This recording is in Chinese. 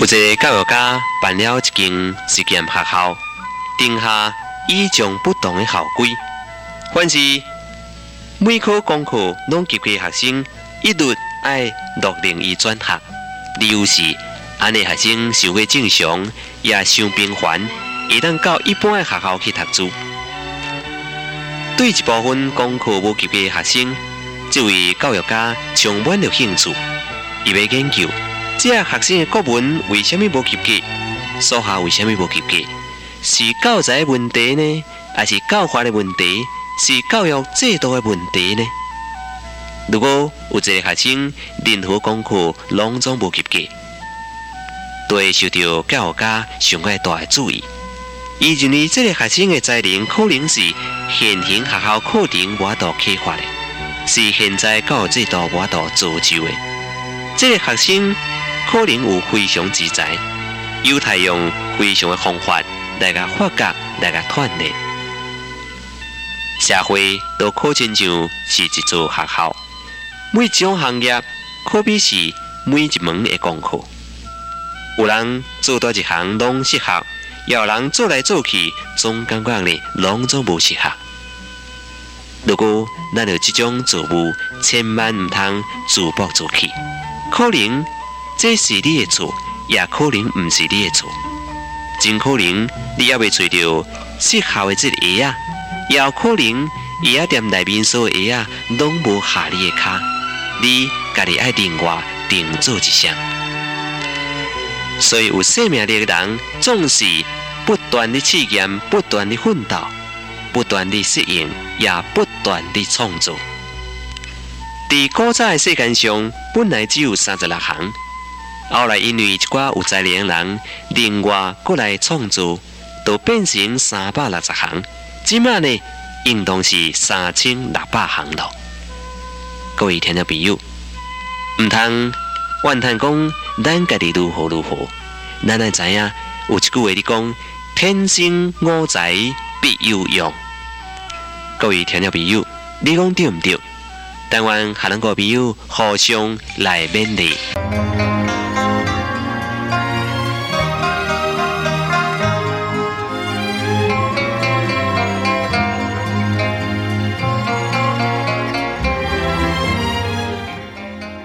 有一个教育家办了一间实验学校，定下与众不同的校规。凡是每科功课拢及格学生，一律爱六零一转学。理由是，安尼学生生活正常，也伤平凡，会当到一般的学校去读书。对一部分功课无及格的学生，这位教育家充满了兴趣，伊要研究。这学生的国文为什么无及格？数学为什么无及格？是教材问题呢，还是教法的问题？是教育制度的问题呢？如果有一个学生任何功课拢总无及格，都会受到教育家上个大的注意。伊认为这个学生的才能可能是现行学校课程无法度启发的，是现在教育制度无法度造就的。这个学生。可能有非常之才，犹太用非常的方法来甲发掘、来甲锻炼。社会都可亲像是一座学校，每一种行业可比是每一门的功课。有人做多一行拢适合，有人做来做去总感觉呢拢总无适合。如果咱有这种作物，千万唔通自暴自弃，可能。这是你的错，也可能不是你的错。真可能你也未找到适合的这个鞋啊，也有可能鞋店内面所有鞋啊，拢无下你的卡。你家己爱另外定做一双。所以有生命力的人，总是不断的试验，不断的奋斗，不断的适应，也不断的创造。在古早的世界上，本来只有三十六行。后来，因为一寡有才能人另外过来创作，都变成三百六十行。即卖呢，应当是三千六百行了。各位听众朋友，唔通怨叹讲咱家己如何如何，咱爱知影有一句话你讲：天生我材必有用。各位听众朋友，你讲对唔对？但愿下两个朋友互相来勉励。